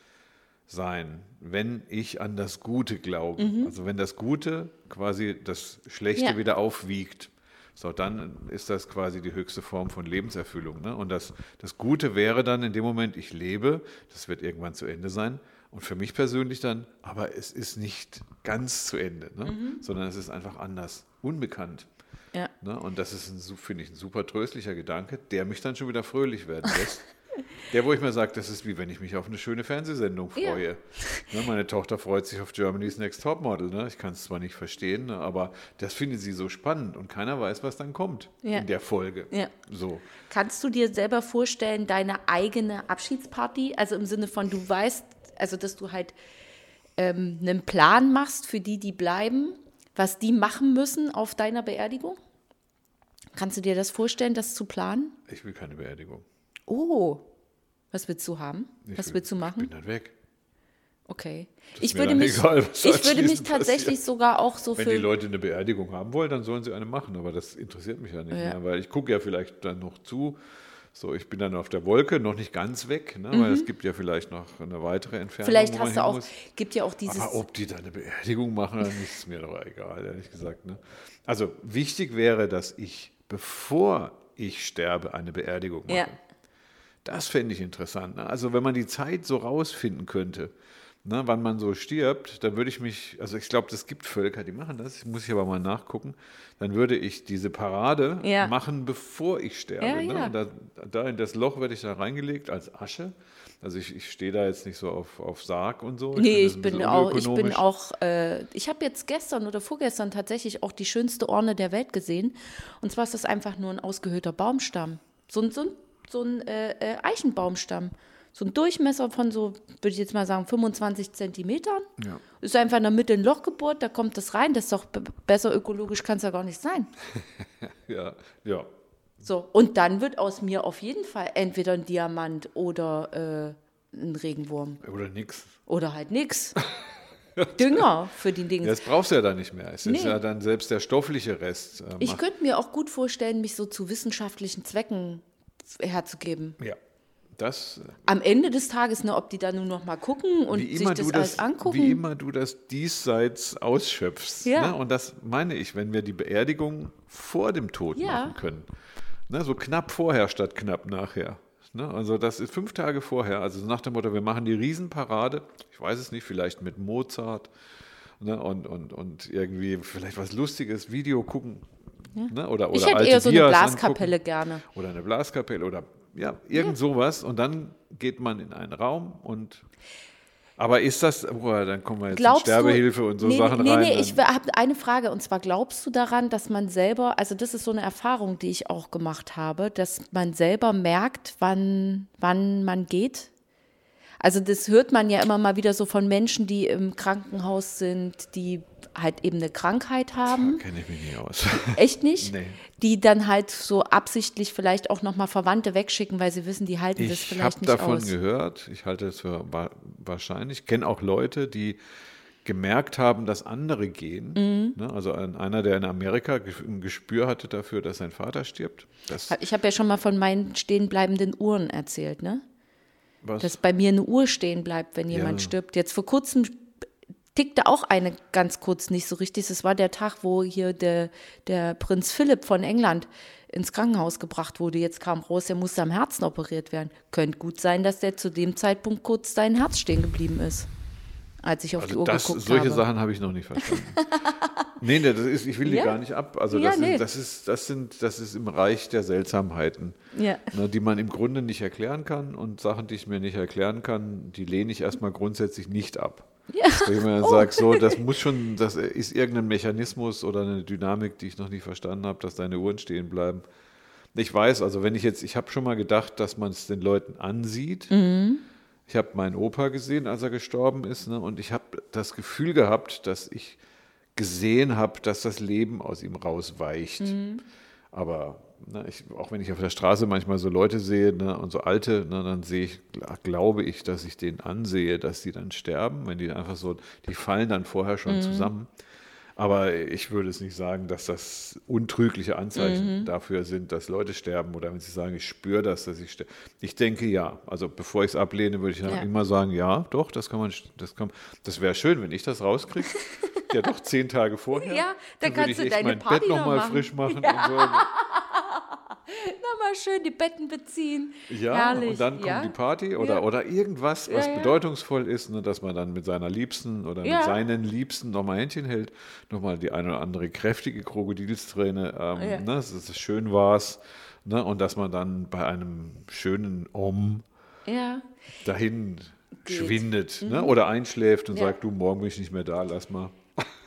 [SPEAKER 2] sein, wenn ich an das Gute glaube. Also wenn das Gute quasi das Schlechte
[SPEAKER 1] Mhm. Ja.
[SPEAKER 2] wieder aufwiegt. So, dann ist das quasi die höchste Form von Lebenserfüllung. Ne? Und das, das Gute wäre dann in dem Moment, ich lebe, das wird irgendwann zu Ende sein. Und für mich persönlich dann, aber es ist nicht ganz zu Ende, ne?
[SPEAKER 1] Mhm.
[SPEAKER 2] sondern es ist einfach anders, unbekannt.
[SPEAKER 1] Ja.
[SPEAKER 2] Ne? Und das ist, finde ich, ein super tröstlicher Gedanke, der mich dann schon wieder fröhlich werden lässt. der, wo ich mir sage, das ist wie wenn ich mich auf eine schöne Fernsehsendung
[SPEAKER 1] Ja.
[SPEAKER 2] freue. Ne? Meine Tochter freut sich auf Germany's Next Topmodel. Ne? Ich kann es zwar nicht verstehen, ne? aber das findet sie so spannend und keiner weiß, was dann kommt
[SPEAKER 1] Ja.
[SPEAKER 2] in der Folge.
[SPEAKER 1] Ja.
[SPEAKER 2] So.
[SPEAKER 1] Kannst du dir selber vorstellen, deine eigene Abschiedsparty, also im Sinne von, du weißt, also dass du halt ähm, einen Plan machst für die, die bleiben, was die machen müssen auf deiner Beerdigung? Kannst du dir das vorstellen, das zu planen?
[SPEAKER 2] Ich will keine Beerdigung.
[SPEAKER 1] Oh, was willst du haben?
[SPEAKER 2] Ich
[SPEAKER 1] was
[SPEAKER 2] will-
[SPEAKER 1] willst du
[SPEAKER 2] Ich
[SPEAKER 1] machen?
[SPEAKER 2] bin dann weg.
[SPEAKER 1] Okay. Ich würde mich,
[SPEAKER 2] egal,
[SPEAKER 1] ich würde mich tatsächlich
[SPEAKER 2] passiert.
[SPEAKER 1] sogar auch so
[SPEAKER 2] Wenn die. Leute eine Beerdigung haben wollen, dann sollen sie eine machen, aber das interessiert mich ja nicht
[SPEAKER 1] Ja.
[SPEAKER 2] mehr, weil ich gucke ja vielleicht dann noch zu. So, ich bin dann auf der Wolke, noch nicht ganz weg, ne, weil es gibt ja vielleicht noch eine weitere Entfernung.
[SPEAKER 1] Mhm. Vielleicht hast du auch,
[SPEAKER 2] muss.
[SPEAKER 1] gibt ja auch dieses.
[SPEAKER 2] Aber ob die da eine Beerdigung machen, dann ist mir doch egal, ehrlich gesagt. Ne? Also wichtig wäre, dass ich, bevor ich sterbe, eine Beerdigung mache.
[SPEAKER 1] Ja.
[SPEAKER 2] Das fände ich interessant. Ne? Also wenn man die Zeit so rausfinden könnte, ne, wann man so stirbt, dann würde ich mich, also ich glaube, es gibt Völker, die machen das, muss ich aber mal nachgucken, dann würde ich diese Parade
[SPEAKER 1] Ja.
[SPEAKER 2] machen, bevor ich sterbe.
[SPEAKER 1] Ja,
[SPEAKER 2] ne?
[SPEAKER 1] ja.
[SPEAKER 2] Und da, da in das Loch werde ich da reingelegt als Asche. Also ich, ich stehe da jetzt nicht so auf, auf Sarg und so.
[SPEAKER 1] Nee,
[SPEAKER 2] finde das
[SPEAKER 1] ich bin auch, ich bin auch, äh, ich habe jetzt gestern oder vorgestern tatsächlich auch die schönste Orne der Welt gesehen. Und zwar ist das einfach nur ein ausgehöhlter Baumstamm. So ein, so ein, so ein äh, äh, Eichenbaumstamm. So ein Durchmesser von so, würde ich jetzt mal sagen, 25 Zentimetern.
[SPEAKER 2] Ja.
[SPEAKER 1] Ist einfach in der Mitte ein Loch gebohrt, da kommt das rein. Das ist doch besser ökologisch, kann es ja gar nicht sein.
[SPEAKER 2] Ja, ja.
[SPEAKER 1] So, und dann wird aus mir auf jeden Fall entweder ein Diamant oder äh, ein Regenwurm.
[SPEAKER 2] Oder nix.
[SPEAKER 1] Oder halt nix. Dünger für die Dinge.
[SPEAKER 2] Das brauchst du ja dann nicht mehr. Es ist
[SPEAKER 1] Nee.
[SPEAKER 2] ja dann selbst der stoffliche Rest. Äh,
[SPEAKER 1] Ich könnte mir auch gut vorstellen, mich so zu wissenschaftlichen Zwecken herzugeben.
[SPEAKER 2] ja, das,
[SPEAKER 1] Am Ende des Tages, ne, ob die da nur noch mal gucken und sich das,
[SPEAKER 2] du
[SPEAKER 1] alles
[SPEAKER 2] das,
[SPEAKER 1] angucken.
[SPEAKER 2] wie immer du das diesseits ausschöpfst.
[SPEAKER 1] Ja.
[SPEAKER 2] Ne? Und das meine ich, wenn wir die Beerdigung vor dem Tod
[SPEAKER 1] Ja.
[SPEAKER 2] machen können. Ne? So knapp vorher statt knapp nachher. Ne? Also das ist fünf Tage vorher. Also nach dem Motto, wir machen die Riesenparade. Ich weiß es nicht, vielleicht mit Mozart ne? und, und, und irgendwie vielleicht was Lustiges, Video gucken. Ne? Oder, oder
[SPEAKER 1] ich hätte
[SPEAKER 2] alte
[SPEAKER 1] eher so eine Blaskapelle
[SPEAKER 2] angucken.
[SPEAKER 1] gerne.
[SPEAKER 2] Oder eine Blaskapelle oder ja, irgend sowas. Und dann geht man in einen Raum und. Aber ist das, boah, dann kommen wir jetzt
[SPEAKER 1] Glaubst
[SPEAKER 2] in Sterbehilfe
[SPEAKER 1] du,
[SPEAKER 2] und so
[SPEAKER 1] nee,
[SPEAKER 2] Sachen
[SPEAKER 1] nee,
[SPEAKER 2] rein.
[SPEAKER 1] Nee,
[SPEAKER 2] dann-
[SPEAKER 1] ich habe eine Frage und zwar glaubst du daran, dass man selber, also das ist so eine Erfahrung, die ich auch gemacht habe, dass man selber merkt, wann, wann man geht? Also das hört man ja immer mal wieder so von Menschen, die im Krankenhaus sind, die halt eben eine Krankheit haben.
[SPEAKER 2] Kenne ich mich nicht aus.
[SPEAKER 1] Echt nicht?
[SPEAKER 2] Nee.
[SPEAKER 1] Die dann halt so absichtlich vielleicht auch nochmal Verwandte wegschicken, weil sie wissen, die halten das
[SPEAKER 2] Ich
[SPEAKER 1] vielleicht
[SPEAKER 2] habe
[SPEAKER 1] nicht
[SPEAKER 2] davon
[SPEAKER 1] aus.
[SPEAKER 2] gehört, ich halte es für wa wahrscheinlich. Ich kenne auch Leute, die gemerkt haben, dass andere gehen.
[SPEAKER 1] Mhm.
[SPEAKER 2] Ne? Also ein, einer, der in Amerika ein Gespür hatte dafür, dass sein Vater stirbt. Das,
[SPEAKER 1] Ich habe ja schon mal von meinen stehenbleibenden Uhren erzählt, ne?
[SPEAKER 2] Was,
[SPEAKER 1] Dass bei mir eine Uhr stehen bleibt, wenn jemand
[SPEAKER 2] Ja.
[SPEAKER 1] stirbt. Jetzt vor kurzem tickte auch eine ganz kurz nicht so richtig. Das war der Tag, wo hier der, der Prinz Philipp von England ins Krankenhaus gebracht wurde. Jetzt kam raus, er musste am Herzen operiert werden. Könnte gut sein, dass der zu dem Zeitpunkt kurz dein Herz stehen geblieben ist, als ich auf
[SPEAKER 2] Also
[SPEAKER 1] die Uhr
[SPEAKER 2] das,
[SPEAKER 1] geguckt
[SPEAKER 2] solche
[SPEAKER 1] habe.
[SPEAKER 2] Sachen habe ich noch nicht verstanden. nee, nee, das ist, ich will die
[SPEAKER 1] Ja.
[SPEAKER 2] gar nicht ab. Also
[SPEAKER 1] Ja,
[SPEAKER 2] das,
[SPEAKER 1] nee.
[SPEAKER 2] sind, das, ist, das, sind, das ist im Reich der Seltsamheiten,
[SPEAKER 1] Ja.
[SPEAKER 2] ne, die man im Grunde nicht erklären kann. Und Sachen, die ich mir nicht erklären kann, die lehne ich erstmal grundsätzlich nicht ab.
[SPEAKER 1] Ja. Oh.
[SPEAKER 2] Wenn man sagt, so, das muss schon, das ist irgendein Mechanismus oder eine Dynamik, die ich noch nicht verstanden habe, dass deine Uhren stehen bleiben. Ich weiß, also wenn ich jetzt, ich habe schon mal gedacht, dass man es den Leuten ansieht. Ich habe meinen Opa gesehen, als er gestorben ist, ne, und ich habe das Gefühl gehabt, dass ich gesehen habe, dass das Leben aus ihm rausweicht. Aber ne, ich, auch wenn ich auf der Straße manchmal so Leute sehe ne, und so alte, ne, dann sehe ich, gl- glaube ich, dass ich denen ansehe, dass die dann sterben, wenn die einfach so, die fallen dann vorher schon zusammen. Aber ich würde es nicht sagen, dass das untrügliche Anzeichen dafür sind, dass Leute sterben oder wenn sie sagen, ich spüre das, dass ich sterbe. Ich denke ja. Also bevor ich es ablehne, würde ich dann
[SPEAKER 1] Ja.
[SPEAKER 2] immer sagen, ja, doch, das kann man, das kann, das wäre schön, wenn ich das rauskriege. ja, doch zehn Tage vorher.
[SPEAKER 1] Ja, dann
[SPEAKER 2] würde
[SPEAKER 1] kannst
[SPEAKER 2] ich
[SPEAKER 1] du deine
[SPEAKER 2] mein
[SPEAKER 1] Party
[SPEAKER 2] Bett
[SPEAKER 1] noch
[SPEAKER 2] nochmal frisch machen und so.
[SPEAKER 1] Nochmal schön die Betten beziehen.
[SPEAKER 2] Ja,
[SPEAKER 1] Herrlich.
[SPEAKER 2] und dann kommt
[SPEAKER 1] ja?
[SPEAKER 2] die Party oder,
[SPEAKER 1] Ja.
[SPEAKER 2] oder irgendwas, was
[SPEAKER 1] Ja,
[SPEAKER 2] bedeutungsvoll ist, ne, dass man dann mit seiner Liebsten oder mit seinen Liebsten nochmal Händchen hält, nochmal die eine oder andere kräftige Krokodilsträne, ähm, ne, dass es schön war's, ne, und dass man dann bei einem schönen Om dahin
[SPEAKER 1] Geht.
[SPEAKER 2] schwindet ne, oder einschläft und sagt, du, morgen bin ich nicht mehr da, lass mal.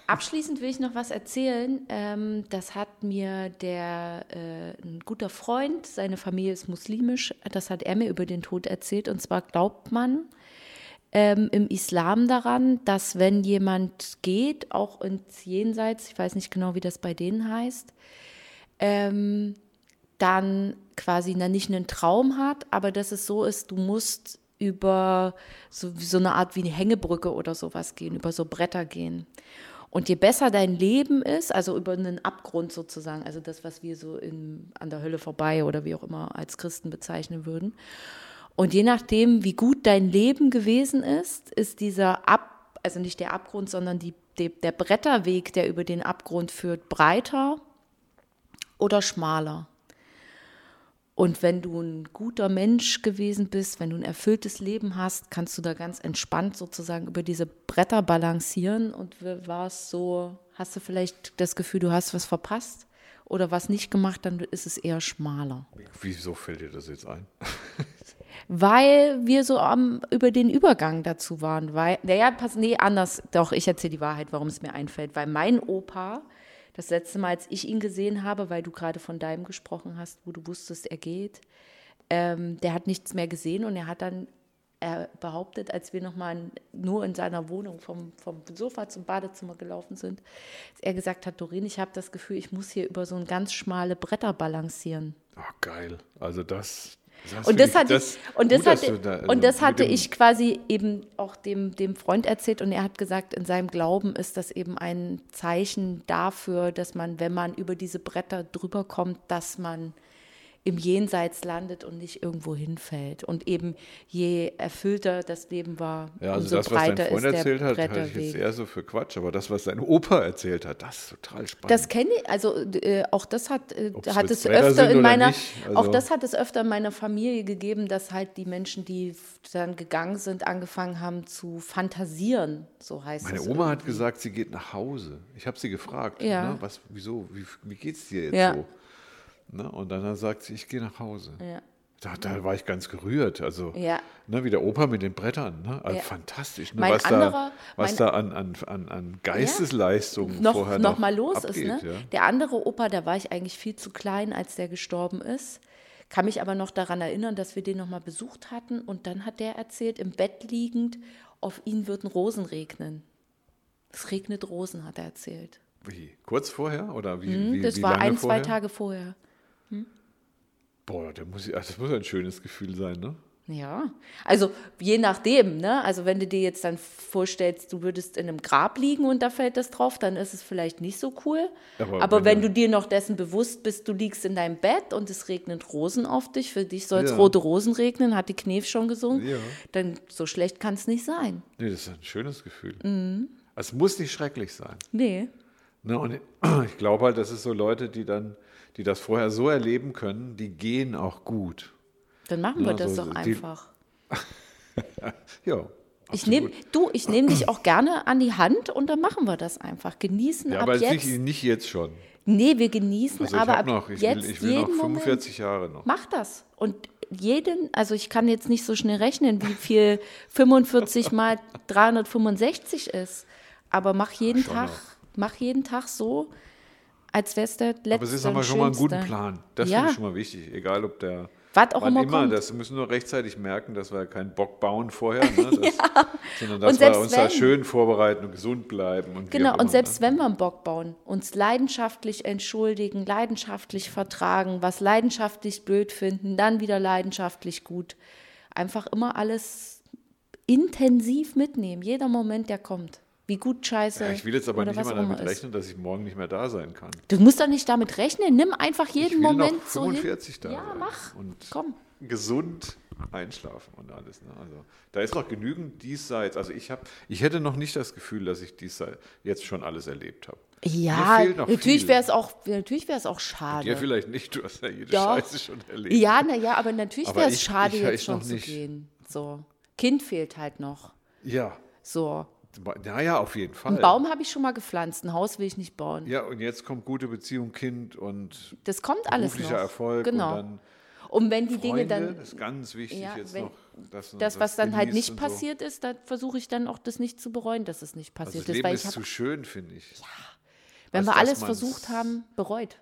[SPEAKER 1] Abschließend will ich noch was erzählen. Ähm, das hat mir der äh, ein guter Freund, seine Familie ist muslimisch, das hat er mir über den Tod erzählt. Und zwar glaubt man ähm, im Islam daran, dass wenn jemand geht, auch ins Jenseits, ich weiß nicht genau, wie das bei denen heißt, ähm, dann quasi na, nicht einen Traum hat, aber dass es so ist, du musst über so, so eine Art wie eine Hängebrücke oder sowas gehen, über so Bretter gehen. Und je besser dein Leben ist, also über einen Abgrund sozusagen, also das, was wir so in, an der Hölle vorbei oder wie auch immer als Christen bezeichnen würden. Und je nachdem, wie gut dein Leben gewesen ist, ist dieser Ab, also nicht der Abgrund, sondern die, die, der Bretterweg, der über den Abgrund führt, breiter oder schmaler. Und wenn du ein guter Mensch gewesen bist, wenn du ein erfülltes Leben hast, kannst du da ganz entspannt sozusagen über diese Bretter balancieren. Und war es so, hast du vielleicht das Gefühl, du hast was verpasst oder was nicht gemacht, dann ist es eher schmaler.
[SPEAKER 2] Wieso fällt dir das jetzt ein?
[SPEAKER 1] Weil wir so am, über den Übergang dazu waren. Weil, naja, pass, nee, anders. Doch, ich erzähle die Wahrheit, warum es mir einfällt. Weil mein Opa, das letzte Mal, als ich ihn gesehen habe, weil du gerade von deinem gesprochen hast, wo du wusstest, er geht, ähm, der hat nichts mehr gesehen und er hat dann er behauptet, als wir nochmal nur in seiner Wohnung vom, vom Sofa zum Badezimmer gelaufen sind, dass er gesagt hat, Doreen, ich habe das Gefühl, ich muss hier über so ein ganz schmale Bretter balancieren.
[SPEAKER 2] Oh, geil. Also das.
[SPEAKER 1] Und das hatte
[SPEAKER 2] das
[SPEAKER 1] ich, und das
[SPEAKER 2] gut,
[SPEAKER 1] hatte,
[SPEAKER 2] da- also
[SPEAKER 1] und das hatte ich quasi eben auch dem, dem Freund erzählt und er hat gesagt, in seinem Glauben ist das eben ein Zeichen dafür, dass man, wenn man über diese Bretter drüber kommt, dass man im Jenseits landet und nicht irgendwo hinfällt. Und eben je erfüllter das Leben war,
[SPEAKER 2] Ja, also
[SPEAKER 1] umso
[SPEAKER 2] das, was dein
[SPEAKER 1] breiter
[SPEAKER 2] Freund
[SPEAKER 1] ist der
[SPEAKER 2] erzählt hat, halte ich jetzt eher so für Quatsch. Aber das, was dein Opa erzählt hat, das ist total spannend.
[SPEAKER 1] Das kenne ich, also äh, auch das hat, äh, hat es öfter in meiner,
[SPEAKER 2] nicht,
[SPEAKER 1] auch
[SPEAKER 2] also-
[SPEAKER 1] das hat es öfter in meiner Familie gegeben, dass halt die Menschen, die dann gegangen sind, angefangen haben zu fantasieren, so heißt
[SPEAKER 2] Meine
[SPEAKER 1] es.
[SPEAKER 2] Oma hat
[SPEAKER 1] irgendwie.
[SPEAKER 2] gesagt, sie geht nach Hause. Ich habe sie gefragt,
[SPEAKER 1] Ja.
[SPEAKER 2] ne, was, wieso, wie, wie geht es dir jetzt
[SPEAKER 1] Ja.
[SPEAKER 2] so? Ne, und dann sagt sie, ich gehe nach Hause.
[SPEAKER 1] Ja.
[SPEAKER 2] Da, da war ich ganz gerührt. Also,
[SPEAKER 1] Ja.
[SPEAKER 2] ne, wie der Opa mit den Brettern. Ne? Also
[SPEAKER 1] Ja.
[SPEAKER 2] Fantastisch, ne? Was,
[SPEAKER 1] anderer-
[SPEAKER 2] da, was da an, an, an, Geistesleistungen
[SPEAKER 1] noch,
[SPEAKER 2] vorher
[SPEAKER 1] noch
[SPEAKER 2] noch
[SPEAKER 1] mal los
[SPEAKER 2] abgeht,
[SPEAKER 1] ist. Ne?
[SPEAKER 2] Ja?
[SPEAKER 1] Der andere Opa, da war ich eigentlich viel zu klein, als der gestorben ist. Kann mich aber noch daran erinnern, dass wir den noch mal besucht hatten. Und dann hat der erzählt, im Bett liegend, auf ihn würden Rosen regnen. Es regnet Rosen, hat er erzählt.
[SPEAKER 2] Wie? Kurz vorher? Oder wie,
[SPEAKER 1] Hm,
[SPEAKER 2] wie,
[SPEAKER 1] das
[SPEAKER 2] wie
[SPEAKER 1] war ein,
[SPEAKER 2] vorher?
[SPEAKER 1] zwei Tage vorher.
[SPEAKER 2] Boah, der muss, also das muss ein schönes Gefühl sein, ne?
[SPEAKER 1] Ja, also je nachdem, ne? Also wenn du dir jetzt dann vorstellst, du würdest in einem Grab liegen und da fällt das drauf, dann ist es vielleicht nicht so cool.
[SPEAKER 2] Aber
[SPEAKER 1] Aber,
[SPEAKER 2] wenn
[SPEAKER 1] wenn
[SPEAKER 2] du-
[SPEAKER 1] du dir noch dessen bewusst bist, du liegst in deinem Bett und es regnet Rosen auf dich, für dich soll es
[SPEAKER 2] Ja.
[SPEAKER 1] rote Rosen regnen, hat die Knef schon gesungen,
[SPEAKER 2] Ja.
[SPEAKER 1] dann so schlecht kann es nicht sein.
[SPEAKER 2] Nee, das ist ein schönes Gefühl.
[SPEAKER 1] Mhm.
[SPEAKER 2] Es muss nicht schrecklich sein.
[SPEAKER 1] Nee.
[SPEAKER 2] Ne, und ich glaube halt, das ist so Leute, die dann, die das vorher so erleben können, die gehen auch gut.
[SPEAKER 1] Dann machen wir
[SPEAKER 2] Ja,
[SPEAKER 1] das
[SPEAKER 2] so-
[SPEAKER 1] doch einfach.
[SPEAKER 2] Ja.
[SPEAKER 1] Ich nehm, du, ich nehme dich auch gerne an die Hand und dann machen wir das einfach. Genießen
[SPEAKER 2] Ja,
[SPEAKER 1] ab
[SPEAKER 2] aber
[SPEAKER 1] jetzt.
[SPEAKER 2] nicht, nicht jetzt schon.
[SPEAKER 1] nee, wir genießen,
[SPEAKER 2] Also ich
[SPEAKER 1] aber ab
[SPEAKER 2] noch, ich
[SPEAKER 1] jetzt
[SPEAKER 2] will, ich will noch
[SPEAKER 1] jeden
[SPEAKER 2] 45 Jahre noch.
[SPEAKER 1] Moment. Mach das. Und jeden, also ich kann jetzt nicht so schnell rechnen, wie viel 45 mal 365 ist. Aber mach jeden
[SPEAKER 2] schon
[SPEAKER 1] Tag,
[SPEAKER 2] noch.
[SPEAKER 1] mach jeden Tag so, als wär's der letzte.
[SPEAKER 2] Aber es ist aber schon mal guten
[SPEAKER 1] schönste.
[SPEAKER 2] Plan. Das
[SPEAKER 1] Ja.
[SPEAKER 2] finde ich schon mal wichtig. Egal, ob der.
[SPEAKER 1] Was auch immer
[SPEAKER 2] immer,
[SPEAKER 1] kommt.
[SPEAKER 2] das wir müssen nur rechtzeitig merken, dass wir keinen Bock bauen vorher, ne? das, sondern dass wir uns da
[SPEAKER 1] wenn-
[SPEAKER 2] schön vorbereiten und gesund bleiben. Und
[SPEAKER 1] Genau, und
[SPEAKER 2] immer,
[SPEAKER 1] selbst
[SPEAKER 2] ne?
[SPEAKER 1] wenn wir einen Bock bauen, uns leidenschaftlich entschuldigen, leidenschaftlich vertragen, was leidenschaftlich blöd finden, dann wieder leidenschaftlich gut. Einfach immer alles intensiv mitnehmen, jeder Moment, der kommt. Wie gut scheiße.
[SPEAKER 2] Ja, ich will jetzt aber nicht immer damit
[SPEAKER 1] ist.
[SPEAKER 2] rechnen, dass ich morgen nicht mehr da sein kann.
[SPEAKER 1] Du musst doch nicht damit rechnen. Nimm einfach jeden Moment
[SPEAKER 2] noch
[SPEAKER 1] so hin.
[SPEAKER 2] 45 da
[SPEAKER 1] Ja, mach.
[SPEAKER 2] Und
[SPEAKER 1] Komm.
[SPEAKER 2] gesund einschlafen und alles. Ne? Also da ist noch genügend diesseits. Also ich habe, ich hätte noch nicht das Gefühl, dass ich diesseits jetzt schon alles erlebt habe.
[SPEAKER 1] Ja, natürlich wäre es auch, natürlich wäre es auch schade.
[SPEAKER 2] Dir vielleicht nicht, du hast ja jede
[SPEAKER 1] Doch.
[SPEAKER 2] Scheiße schon erlebt.
[SPEAKER 1] Ja, naja, aber natürlich wäre es schade,
[SPEAKER 2] ich-
[SPEAKER 1] jetzt
[SPEAKER 2] ich
[SPEAKER 1] schon
[SPEAKER 2] noch
[SPEAKER 1] zu gehen. So. Kind fehlt halt noch.
[SPEAKER 2] Ja,
[SPEAKER 1] So.
[SPEAKER 2] Naja, auf jeden Fall.
[SPEAKER 1] Einen Baum habe ich schon mal gepflanzt, ein Haus will ich nicht bauen.
[SPEAKER 2] Ja, und jetzt kommt gute Beziehung, Kind und
[SPEAKER 1] Das kommt alles noch.
[SPEAKER 2] beruflicher Erfolg
[SPEAKER 1] Genau.
[SPEAKER 2] und
[SPEAKER 1] Und wenn die
[SPEAKER 2] Freunde,
[SPEAKER 1] Dinge dann,
[SPEAKER 2] das ist ganz wichtig
[SPEAKER 1] Ja,
[SPEAKER 2] jetzt noch. dass man
[SPEAKER 1] das, was dann halt nicht
[SPEAKER 2] so.
[SPEAKER 1] passiert ist, da versuche ich dann auch das nicht zu bereuen, dass es nicht
[SPEAKER 2] Also
[SPEAKER 1] passiert
[SPEAKER 2] das
[SPEAKER 1] ist.
[SPEAKER 2] Leben
[SPEAKER 1] Weil
[SPEAKER 2] ist zu schön, finde ich.
[SPEAKER 1] wenn
[SPEAKER 2] als
[SPEAKER 1] wir alles versucht haben, bereut.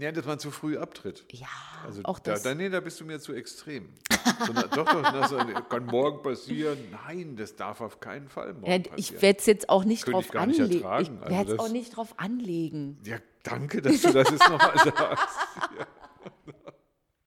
[SPEAKER 2] Ja, dass man zu früh abtritt.
[SPEAKER 1] Ja,
[SPEAKER 2] Also
[SPEAKER 1] auch
[SPEAKER 2] da,
[SPEAKER 1] das.
[SPEAKER 2] da, nee, da bist du mir zu extrem. so, na, doch, doch, na, so, kann morgen passieren. Nein, das darf auf keinen Fall morgen
[SPEAKER 1] ja,
[SPEAKER 2] passieren.
[SPEAKER 1] ich werde es jetzt auch nicht
[SPEAKER 2] ich
[SPEAKER 1] drauf anlegen. Ich.
[SPEAKER 2] Also
[SPEAKER 1] werde es
[SPEAKER 2] das-
[SPEAKER 1] auch nicht drauf anlegen.
[SPEAKER 2] ja, danke, dass du das jetzt nochmal sagst. Ja.